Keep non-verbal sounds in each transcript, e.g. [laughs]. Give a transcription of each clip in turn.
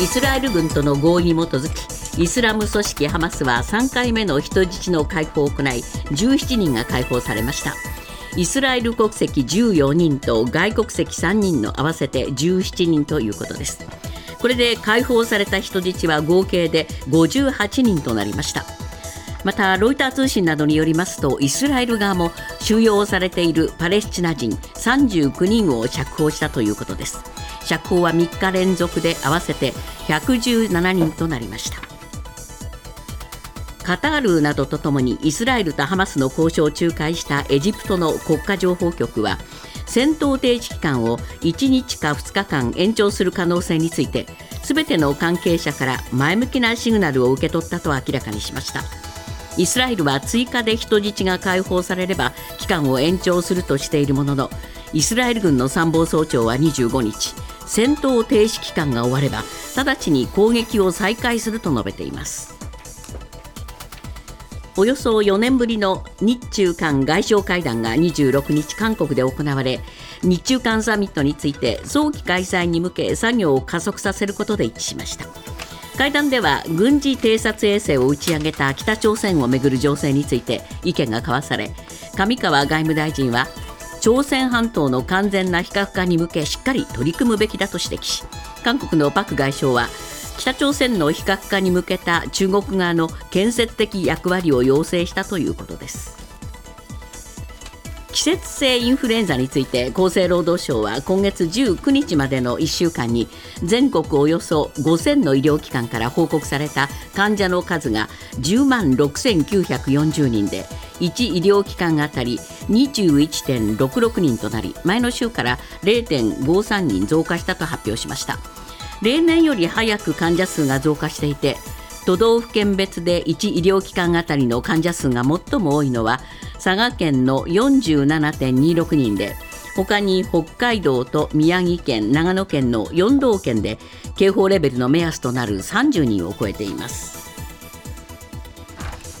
イスラエル軍との合意に基づきイスラム組織ハマスは3回目の人質の解放を行い17人が解放されました。イスラエル国籍14人と外国籍3人の合わせて17人ということです。これで解放された人質は合計で58人となりました。またロイター通信などによりますとイスラエル側も収容されているパレスチナ人39人を釈放したということです。釈放は3日連続で合わせて117人となりました。カタールなどとともにイスラエルとハマスの交渉を仲介したエジプトの国家情報局は戦闘停止期間を1日か2日間延長する可能性についてすべての関係者から前向きなシグナルを受け取ったと明らかにしました。イスラエルは追加で人質が解放されれば期間を延長するとしているもののイスラエル軍の参謀総長は25日戦闘停止期間が終われば直ちに攻撃を再開すると述べています。およそ4年ぶりの日中韓外相会談が26日韓国で行われ日中韓サミットについて早期開催に向け作業を加速させることで一致しました。会談では軍事偵察衛星を打ち上げた北朝鮮をめぐる情勢について意見が交わされ上川外務大臣は朝鮮半島の完全な非核化に向けしっかり取り組むべきだと指摘し韓国のパク外相は北朝鮮の非核化に向けた中国側の建設的役割を要請したということです。季節性インフルエンザについて厚生労働省は今月19日までの1週間に全国およそ5000の医療機関から報告された患者の数が10万6940人で1医療機関あたり21.66人となり前の週から0.53人増加したと発表しました。例年より早く患者数が増加していて都道府県別で1医療機関あたりの患者数が最も多いのは佐賀県の47.26人で他に北海道と宮城県長野県の4道県で警報レベルの目安となる30人を超えています。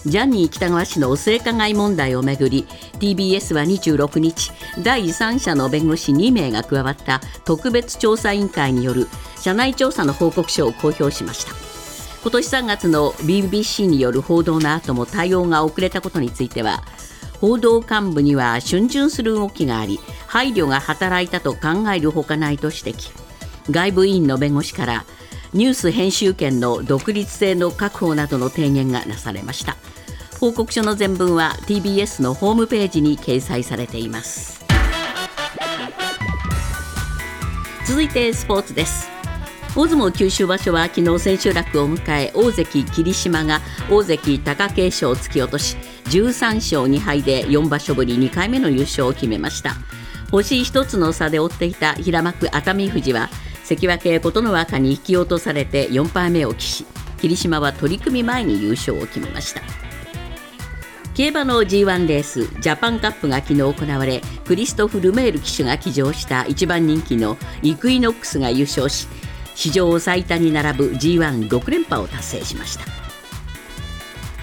ジャニー喜多川氏の性加害問題をめぐり TBS は26日第三者の弁護士2名が加わった特別調査委員会による社内調査の報告書を公表しました。今年3月の BBC による報道の後も対応が遅れたことについては報道幹部には逡巡する動きがあり配慮が働いたと考えるほかないと指摘外部委員の弁護士からニュース編集権の独立性の確保などの提言がなされました。報告書の全文は TBS のホームページに掲載されています。続いてスポーツです。大相撲九州場所は昨日千秋楽を迎え大関霧島が大関貴景勝を突き落とし13勝2敗で4場所ぶり2回目の優勝を決めました。星1つの差で追っていた平幕熱海富士は関脇琴ノ若に引き落とされて4敗目を喫し霧島は取組前に優勝を決めました。競馬の G1 レースジャパンカップが昨日行われクリストフ・ルメール騎手が騎乗した一番人気のイクイノックスが優勝し史上最多に並ぶ G16 連覇を達成しました。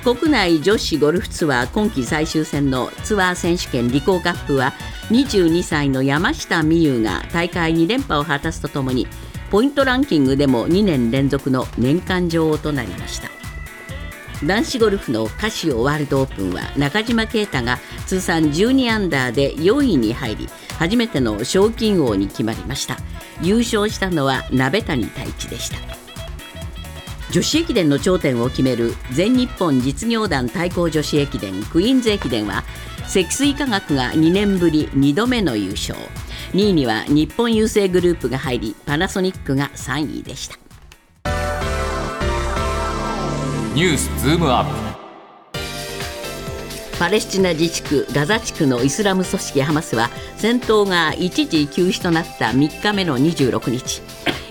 国内女子ゴルフツアー今季最終戦のツアー選手権リコーカップは22歳の山下美夢有が大会2連覇を果たすとともにポイントランキングでも2年連続の年間女王となりました。男子ゴルフのカシオワールドオープンは中島啓太が通算12アンダーで4位に入り初めての賞金王に決まりました。優勝したのは鍋谷太一でした。女子駅伝の頂点を決める全日本実業団対抗女子駅伝クイーンズ駅伝は積水化学が2年ぶり2度目の優勝。2位には日本郵政グループが入りパナソニックが3位でした。ニュースズームアップ。パレスチナ自治区ガザ地区のイスラム組織ハマスは戦闘が一時休止となった3日目の26日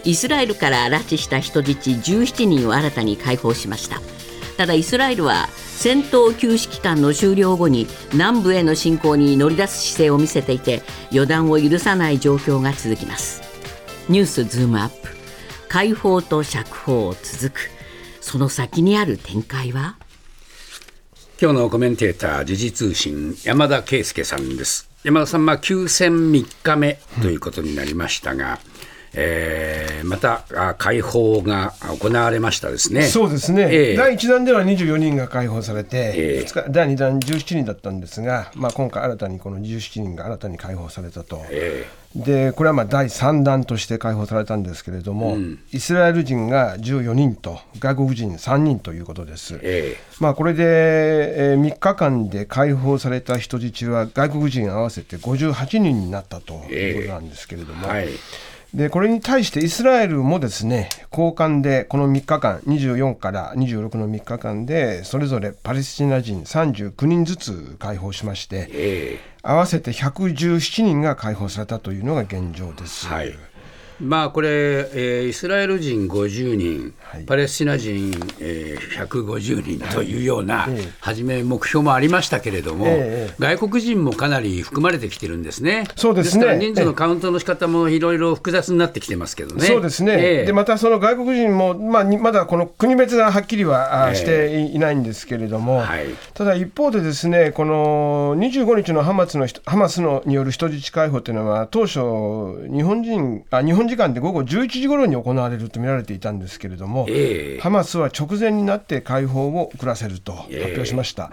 イスラエルから拉致した人質17人を新たに解放しました。ただイスラエルは戦闘休止期間の終了後に南部への侵攻に乗り出す姿勢を見せていて予断を許さない状況が続きます。ニュースズームアップ。解放と釈放続く。その先にある展開は？今日のコメンテーター時事通信山田圭介さんです。山田さん、まあ、休戦3日目ということになりましたが、えーまたあ解放が行われましたですね。そうですね、ええ。第1弾では24人が解放されて、ええ。二日第2弾17人だったんですが、まあ、今回新たにこの17人が新たに解放されたと。えでこれはまあ第3弾として解放されたんですけれども、イスラエル人が14人と外国人3人ということです。えまあ、これで、えー3日間で解放された人質は外国人合わせて58人になったということなんですけれども、はいでこれに対してイスラエルもですね交換でこの3日間24から26の3日間でそれぞれパレスチナ人39人ずつ解放しましてえ合わせて117人が解放されたというのが現状です。はいまあこれ、えーイスラエル人50人、はい。パレスチナ人、えー150人というような、ええ。初め目標もありましたけれども、ええ外国人もかなり含まれてきてるんですね。そうですね。から人数のカウントの仕方もいろいろ複雑になってきてますけどね。そうですね、ええ。でまたその外国人も、まあ、にまだこの国別ははっきりは、していないんですけれども、はい。ただ一方で、ですねこの25日のハマスの人ハマスのによる人質解放というのは、当初日本人あ、日本時間で午後11時頃に行われると見られていたんですけれども、ええ。ハマスは直前になって解放を遅らせると発表しました。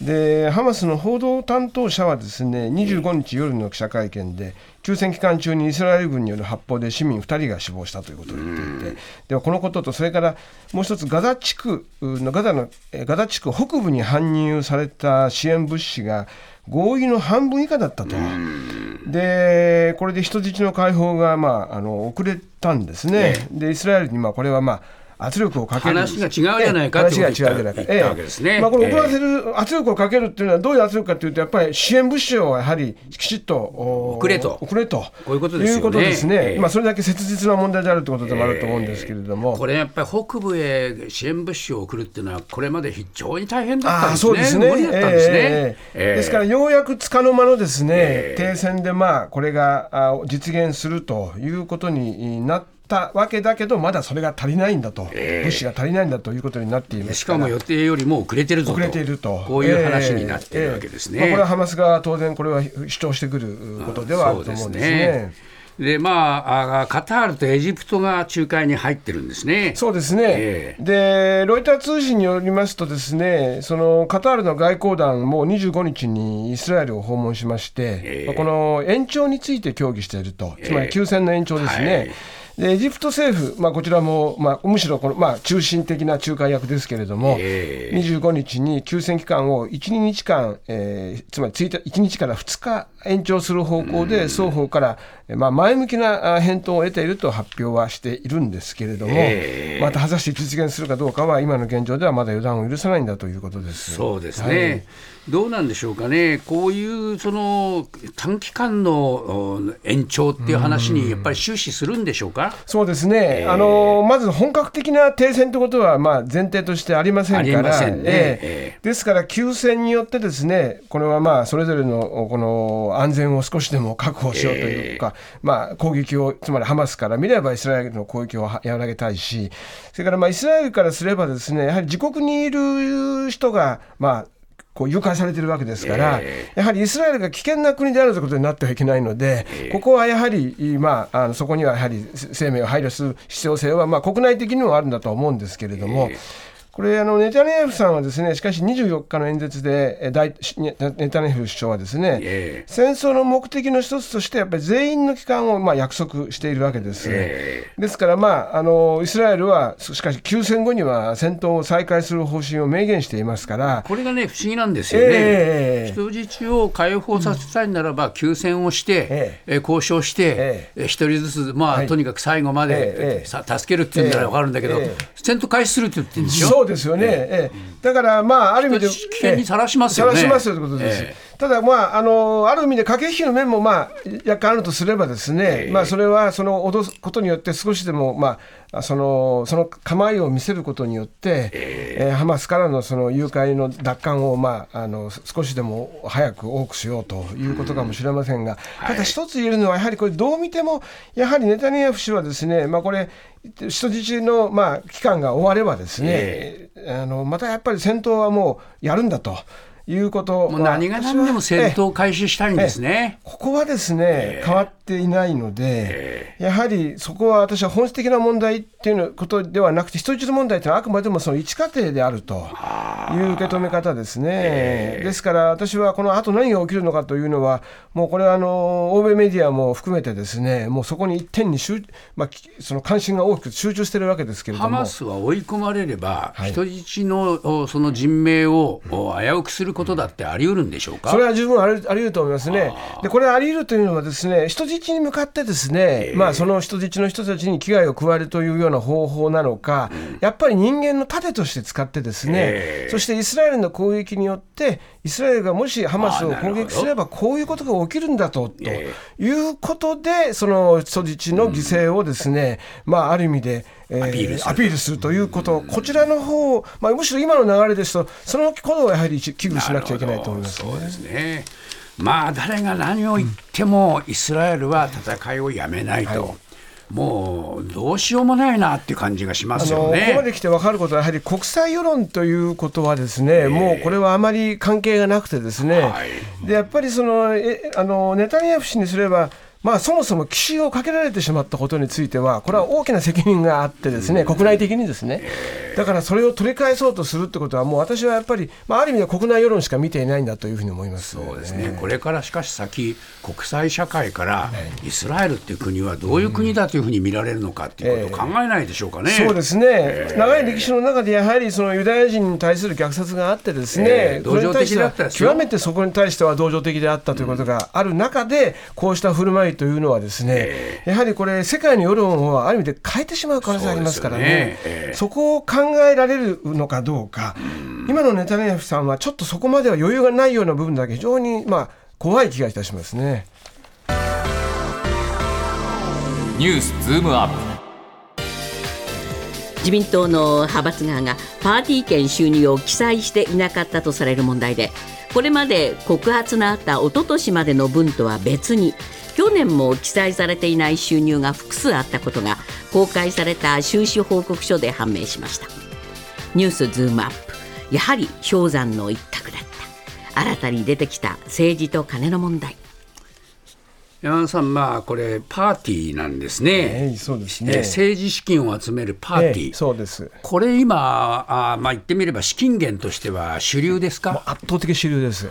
でハマスの報道担当者はですね25日夜の記者会見で休戦期間中にイスラエル軍による発砲で市民2人が死亡したということを言っていてではこのこととそれからもう一つガザ地区のガザのえガザ地区北部に搬入された支援物資が合意の半分以下だったと。でこれで人質の解放が、まあ、あの遅れたんですね。でイスラエルに、まあ、これは、まあ圧力をかける。話が違うじゃないかってことを話が違うじゃないか。言ったわけですね。まあ、これ、遅らせる圧力をかけるっていうのは、どういう圧力かというと、やっぱり支援物資をやはりきちっとお送れと。送れと。こういうことですよね。まあ、それだけ切実な問題であるということでもあると思うんですけれども。これやっぱり北部へ支援物資を送るっていうのは、これまで非常に大変だったんですね、そうですね。無理だったんですね。ええええ。ですから、ようやくつかの間のですね、ええ。停戦で、まあ、これがあ実現するということになったわけだけど、まだそれが足りないんだと、ええ物資が足りないんだということになっています。しかも予定よりも遅れてるぞと、遅れていると、こういう話になっているわけですね。ええええまあ、これはハマス側は当然、これは主張してくることではあると思うんですね。でまあ、あカタールとエジプトが仲介に入ってるんですね。そうですね、えでロイター通信によりますと、ですねそのカタールの外交団も25日にイスラエルを訪問しまして、ええまあこの延長について協議していると、つまり休戦の延長ですね。はいでエジプト政府、まあ、こちらも、まあ、むしろこの、まあ、中心的な仲介役ですけれども、ええ。25日に休戦期間を1、2日間、えーつまり1日1日から2日延長する方向で、双方から、えーまあ、前向きなあ返答を得ていると発表はしているんですけれども、ええ。また果たして実現するかどうかは、今の現状ではまだ予断を許さないんだということです。そうですはい。ね、どうなんでしょうかね、こういうその短期間のお延長っていう話にやっぱり終始するんでしょうか。そうですね、あのまず本格的な停戦ということは、まあ、前提としてありませんから、ですから、休戦によって、ですねこれはまあそれぞれのこの安全を少しでも確保しようというか、まあ、攻撃を、つまりハマスから見れば、イスラエルの攻撃を和らげたいし、それからまあイスラエルからすれば、ですねやはり自国にいる人が、まあ、こう誘拐されてるわけですから、えやはりイスラエルが危険な国であるということになってはいけないので、ここはやはり、まあ、あのそこにはやはり生命を配慮する必要性は、まあ、国内的にもあるんだとは思うんですけれども。これあのネタニヤフさんはですねしかし24日の演説でえ大ネネタニヤフ首相はですね、ええ。戦争の目的の一つとしてやっぱり全員の帰還をまあ約束しているわけです、えですから、まあ、あのイスラエルはしかし休戦後には戦闘を再開する方針を明言していますから、これがね、不思議なんですよね。ええ人質を解放させたいならば、休戦をして、ええ。交渉してえ、え。一人ずつ、まあはい。とにかく最後まで、ええさ助けるっていうんなら分かるんだけど、ええ。戦闘開始するって言ってるんでしょ？ですよね、ええ。だから、まあ、ある意味で、危険にさらしますよね。さらしますよということです。えただ、まああの、ある意味で駆け引きの面も、まあ、若干あるとすればですね、まあ、それはその脅すことによって、少しでも、まあ、そのその構えを見せることによって、えーハマスからのその誘拐の奪還を、まあ、あの少しでも早く多くしようということかもしれませんが、ただ一つ言えるのは、やはりこれ、どう見ても、やはりネタニヤフ氏はですね、まあ、これ、人質の、まあ、期間が終わればですね、あのまたやっぱり戦闘はもうやるんだと。いうこともう何が何でも戦闘を開始したいんですね。ここはですね、変わっていないので、やはりそこは私は本質的な問題っていうのことではなくて、人質問題というのはあくまでもその一過程であるという受け止め方ですね。ですから私はこの後何が起きるのかというのは、もうこれはあの欧米メディアも含めてですね、もうそこに一点に集、まあ、その関心が大きく集中しているわけですけれども。ハマスは追い込まれれば、はい、人質のその人命を危うくすることだってあり得るんでしょうか、それは十分あり得ると思いますね。でこれあり得るというのはですね人質に向かってですね、まあ、その人質の人たちに危害を加えるというような方法なのか、うん、やっぱり人間の盾として使ってですね、そしてイスラエルの攻撃によってイスラエルがもしハマスを攻撃すればこういうことが起きるんだとということでその人質の犠牲をですね、まあ、ある意味でえー、アピールする。ということ、こちらの方、まあむしろ今の流れですと、そのことをやはり危惧しなくちゃいけないと思います、ね、そうですね。まあ誰が何を言っても、イスラエルは戦いをやめないと。はい。もうどうしようもないなっていう感じがしますよね。ここまで来て分かることは、やはり国際世論ということは、ですね、えー、もうこれはあまり関係がなくて、ですね、はい、でやっぱりそのえあのネタニヤフ氏にすれば、まあ、そもそも奇襲をかけられてしまったことについては、これは大きな責任があってですね、国内的にですね、だからそれを取り返そうとするってことは、もう私はやっぱり、まあ、ある意味で国内世論しか見ていないんだというふうに思います、そうですね、これからしかし先、国際社会からイスラエルっていう国はどういう国だというふうに見られるのかっていうことを考えないでしょうかね、そうですね、長い歴史の中で、やはりそのユダヤ人に対する虐殺があってですね、同情的だった極めてそこに対しては同情的であったということがある中で、こうした振る舞いというのはですね、ね、やはりこれ、世界の世論をある意味で変えてしまう可能性がありますからね、そ、ね。えー、そこを考えられるのかどうか、う今のネタニヤフさんは、ちょっとそこまでは余裕がないような部分だけ、非常に、まあ、怖い気がいたしますね。ニュースズームアップ。自民党の派閥側がパーティー券収入を記載していなかったとされる問題でこれまで告発のあった一昨年までの分とは別に去年も記載されていない収入が複数あったことが公開された収支報告書で判明しました。ニュースズームアップ。やはり氷山の一角だった。新たに出てきた政治と金の問題。山田さん、まあ、これ、パーティーなんですね、えー、そうですね、政治資金を集めるパーティー、えー、そうです。これ今あ、まあ、言ってみれば資金源としては主流ですか？圧倒的主流です。で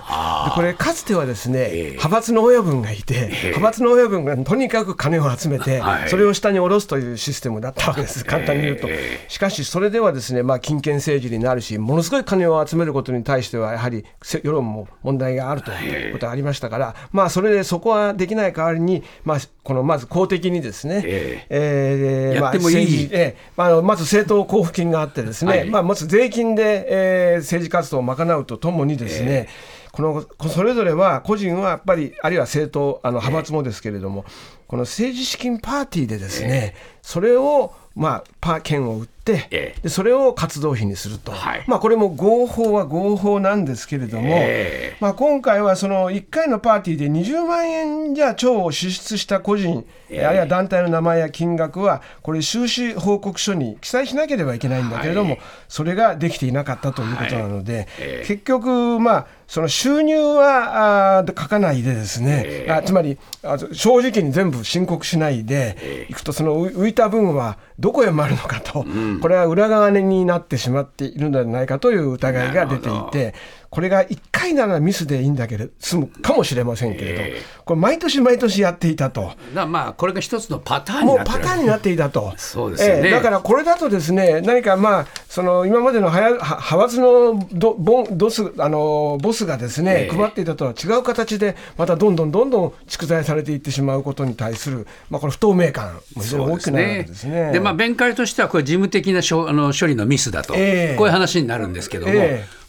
これ、かつてはですね、えー、派閥の親分がいて、派閥の親分がとにかく金を集めて、それを下に下ろすというシステムだったわけです、簡単に言うと。しかし、それではですね、まあ、金権政治になるし、ものすごい金を集めることに対しては、やはり世論も問題があるということがありましたから、まあ、それでそこはできない代わりに、まあ、このまず公的にですね、えー、えー、やってもいい、えーまあ、まず政党交付金があってですね、はい、まあ、まず税金で、えー、政治活動を賄うとともにですね、えー、このそれぞれは個人はやっぱりあるいは政党あの派閥もですけれども、この政治資金パーティーでですね、それをまあ、パー券を売って、ええ、でそれを活動費にすると、はい、まあ、これも合法は合法なんですけれども、え、まあ、今回はその1回のパーティーで20万円じゃ超を支出した個人、あるいは団体の名前や金額は、これ、収支報告書に記載しなければいけないんだけれども、はい、それができていなかったということなので、はい、結局、まあ、その収入はあ書かないでですね、あつまりあ正直に全部申告しないでいくと、その浮いた分はどこへ回るのかと、うん、これは裏側になってしまっているのではないかという疑いが出ていて、これが1回ならミスでいいんだけど、済むかもしれませんけれど、えー、これ、毎年毎年やっていたと。だまあ、これが一つのパターンもうパターンになっていたと。そうですね、えー、だからこれだとですね、何かまあ、その今までの派閥のドボンドスあのボスがですね、えー、配っていたとは違う形で、またどんどんどんどん蓄財されていってしまうことに対する、まあ、この不透明感も非常に大きくなるわけですね。で、まあ、弁解としては、これ、事務的な処あの処理のミスだと、えー、こういう話になるんですけども。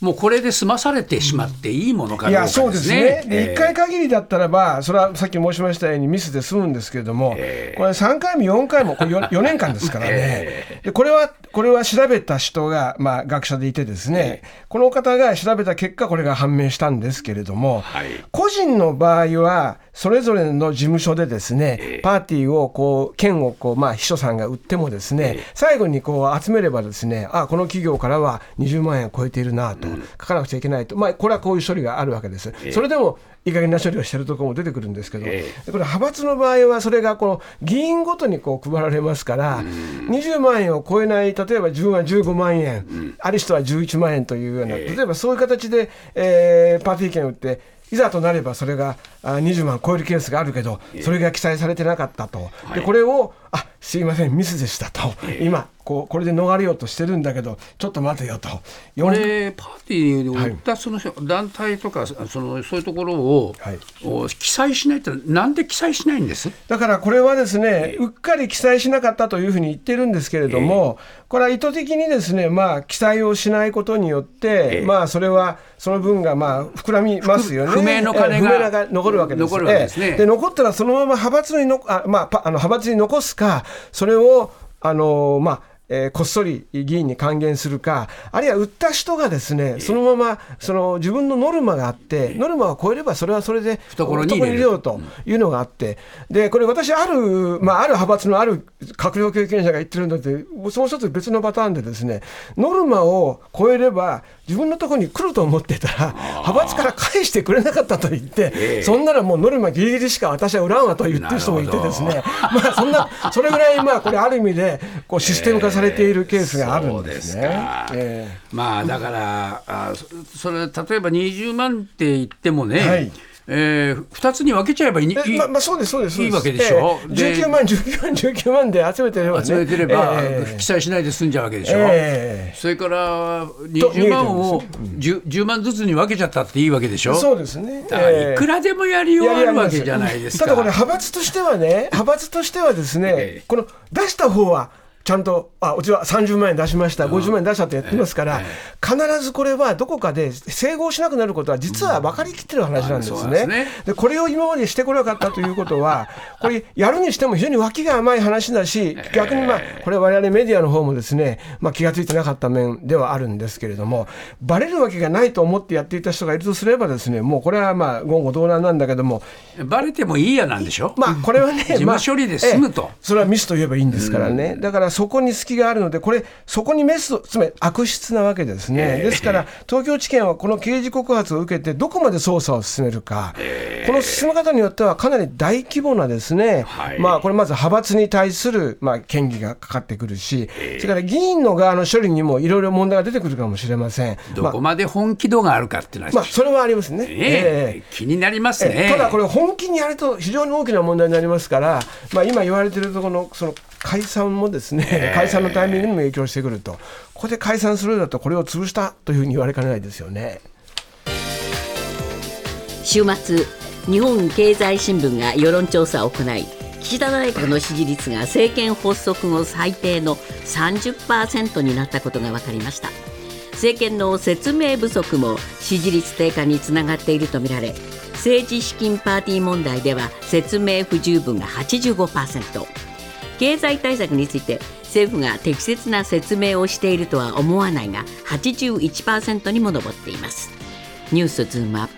えーもうこれで済まされてしまっていいものかどうか、ね、いやそうですね、で1回限りだったらば、それはさっき申しましたようにミスで済むんですけれども、えー、これ3回も4回も、これ 4, 4 [laughs] 年間ですからね、えー、でこれはこれは調べた人が、まあ、学者でいてですね、えー、この方が調べた結果、これが判明したんですけれども、はい、個人の場合は、それぞれの事務所でですね、パーティーをこう券をこう、まあ、秘書さんが売ってもですね、最後にこう集めればですねあこの企業からは20万円を超えているなと、書かなくちゃいけないと、まあ、これはこういう処理があるわけです。それでもいい加減な処理をしてるところも出てくるんですけど、これ派閥の場合はそれがこの議員ごとにこう配られますから、20万円を超えない例えば自分は15万円、ある人は11万円というような、例えばそういう形で、えーパーティー券を売っていざとなればそれがあ20万超えるケースがあるけど、それが記載されてなかったと、でこれをあすいません、ミスでしたと、今こう、これで逃れようとしてるんだけど、ちょっと待てよと、これパーティーを売ったその団体とか、そのそういうところを、はい。を記載しないってなんで記載しないんです？だからこれはですね、うっかり記載しなかったというふうに言ってるんですけれども、これは意図的にですね、まあ、記載をしないことによって、まあ、それはその分がまあ膨らみますよね。不明の金が残るわけです。残るわけですね。残ったらそのまま派閥にのあ、まあ、パあの派閥に残すか、それをあのまあえーこっそり議員に還元するか、あるいは売った人がですね、そのままその自分のノルマがあって、ノルマを超えればそれはそれで懐に入れる。ようというのがあって、でこれ、私、ある、まあ、ある派閥のある閣僚経験者が言ってるんだって、その一つ別のパターンで、ですねノルマを超えれば、自分のところに来ると思ってたら、派閥から返してくれなかったと言って、そんならもうノルマぎりぎりしか私は売らんわと言ってる人もいてですね、[laughs] まあ、そんな、それぐらい、まあ、これ、ある意味でこうシステム化されているケースがあるんですね。ええ。まあだから、あそそれ例えば20万って言ってもね、はいえー、2つに分けちゃえばいいままあ、そうです、そうです、いいわけでしょ？ええ。で19万、19万、19万で集めてればね。集めてれば、ええ記載しないで済んじゃうわけでしょ、ええそれから20万を 10, 10万ずつに分けちゃったっていいわけでしょ？そうですね。ええ。いくらでもやりようあるわけじゃないですか。ただこれ派閥としてはね、[laughs] 派閥としてはですね、ええ。この出した方はちゃんと、あうちは30万円出しました、50万円出したってやってますから、必ずこれはどこかで整合しなくなることは、実は分かりきってる話なんですね。でこれを今までしてこなかったということは、これ、やるにしても非常に脇が甘い話だし、逆にまあ、これ、われわれメディアの方もですね、まあ、気がついてなかった面ではあるんですけれども、ばれるわけがないと思ってやっていた人がいるとすればですね、もうこれはまあ、言語道断なんだけども、バレてもいいやなんでしょ、まあ、これはね、事務処理で済むと。それはミスと言えばいいんですからね、だからそこに隙があるので、これ、そこにメスを、つまり悪質なわけですね、ですから、東京地検はこの刑事告発を受けて、どこまで捜査を進めるか、この進め方によっては、かなり大規模なですね、はい。まあ、これ、まず派閥に対する、まあ、権利がかかってくるし、それから議員の側の処理にもいろいろ問題が出てくるかもしれません。まあどこまで本気度があるかっていうのは、まあ、それはありますね。ねえ。え気になりますね。えただこれ、本気にやると非常に大きな問題になりますから、まあ、今言われているところのその解散もですね、解散のタイミングにも影響してくると、ここで解散するんだと、これを潰したというふうに言われかねないですよね。週末日本経済新聞が世論調査を行い岸田内閣の支持率が政権発足後最低の30%になったことが分かりました。政権の説明不足も支持率低下につながっているとみられ政治資金パーティー問題では説明不十分が85%経済対策について政府が適切な説明をしているとは思わないが81%にも上っています。ニュースズームアップ。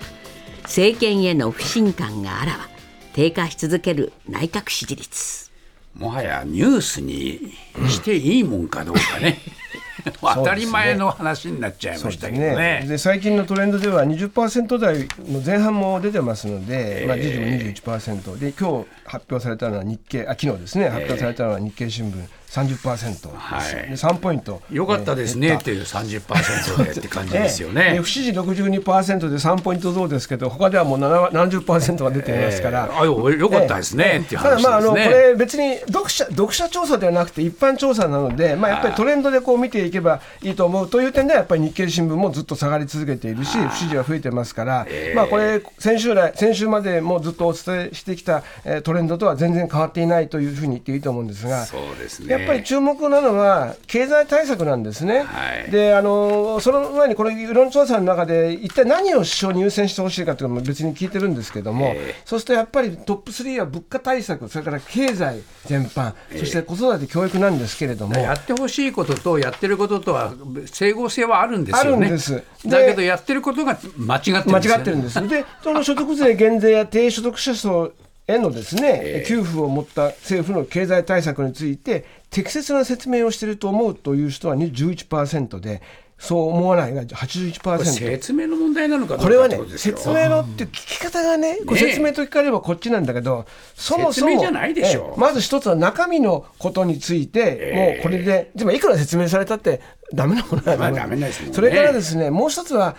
政権への不信感があらわ。低下し続ける内閣支持率。もはやニュースにしていいもんかどうかね、[laughs] 当たり前の話になっちゃいましたけどね。で最近のトレンドでは20%台の前半も出てますので、まあ、時事も21%で今日発表されたのは日経あ昨日ですね。発表されたのは日経新聞30%です、はい。で3ポイント。よかったですね。っていう30%でって感じですよね。不支持62%で3ポイント増ですけど、他ではもう7 70%が出ていますから、ええ。あよよかったですね。っていう話ですね。ただ、まあ、あのこれ、別に読者読者調査ではなくて、一般調査なので、まあ、やっぱりトレンドでこう見ていけばいいと思うという点では、やっぱり日経新聞もずっと下がり続けているし、不支持は増えてますから、まあ、これ先週来、先週までもずっとお伝えしてきた、えートレンドとは全然変わっていないというふうに言っていいと思うんですが、そうですね。やっっぱり注目なのは経済対策なんですね。はい。であのその前にこの世論調査の中で一体何を首相に優先してほしいかというのも別に聞いてるんですけども、そうするとやっぱりトップ3は物価対策それから経済全般、そして子育て教育なんですけれども。やってほしいこととやってることとは整合性はあるんですよね。あるんですでだけどやってることが間違ってるんですよ、間ね。違ってるんです。で、その所得税減税や低所得者層へのですね、給付を持った政府の経済対策について、適切な説明をしていると思うという人は11%で、そう思わないがこれ81%。説明の問題なのかこれはね。説明のって聞き方がね、これねえ説明と聞かれればこっちなんだけど、そもそも、説明じゃないでしょ。ええまず一つは中身のことについて、もうこれで、でもいくら説明されたって、ダメなものはまあダメそれからですね、もう一つは、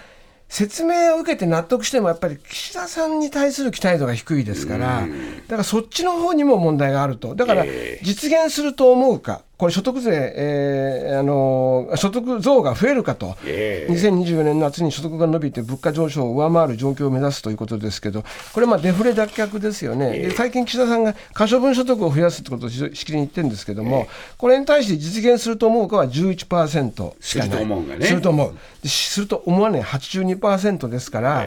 説明を受けて納得しても、やっぱり岸田さんに対する期待度が低いですから、だからそっちの方にも問題があると、だから実現すると思うか、これ、所得税、えーあの所得増が増えるかと、え2024年夏に所得が伸びて物価上昇を上回る状況を目指すということですけど、これ、まあデフレ脱却ですよね、で最近、岸田さんが可処分所得を増やすってことをしきりに言ってるんですけども、これに対して実現すると思うかは11%しかない、すると思うがね。すると思う、ですると思わない。82%ですから、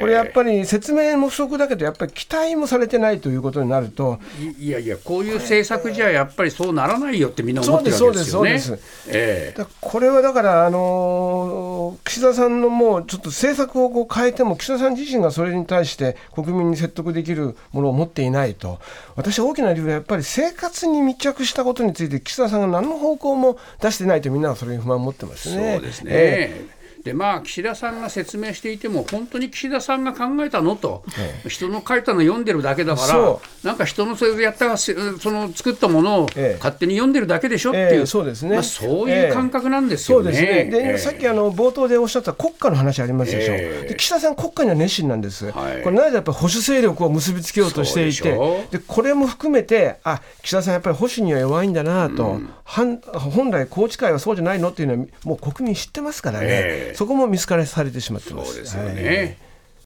これやっぱり説明も不足だけど、やっぱり期待もされてないということになると、いやいや、こういう政策じゃやっぱりそうならないよってみんな思ってるわけですよね。そうですええだこれはだから、あのー岸田さんのもうちょっと政策をこう変えても、岸田さん自身がそれに対して国民に説得できるものを持っていないと、私、大きな理由はやっぱり生活に密着したことについて、岸田さんが何の方向も出してないと、みんなはそれに不満を持ってますね。そうですね。えでまあ、岸田さんが説明していても、本当に岸田さんが考えたのと、人の書いたの読んでるだけだからそ、なんか人のそれでやったせその作ったものをええ。勝手に読んでるだけでしょっていう、ええそうですね。まあ、そういう感覚なんですよね。ですね。さっきあの冒頭でおっしゃった国家の話ありますでしょ、ええ。で岸田さん、国家には熱心なんです、はい。これ、なぜやっぱり保守勢力を結びつけようとしていてでこれも含めて、あ岸田さん、やっぱり保守には弱いんだなと、はん本来、宏池会はそうじゃないのっていうのは、もう国民知ってますからね、ええそこも見透かされてしまってます。そうですよはい。ね。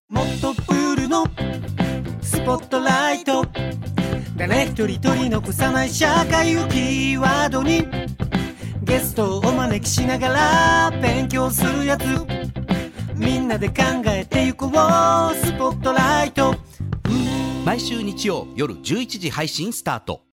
もっとプールのスポットライト。誰一人取り残さない社会をキーワードに。ゲストをお招きしながら勉強するやつ。みんなで考えてゆこう。スポットライト。毎週日曜夜11時配信スタート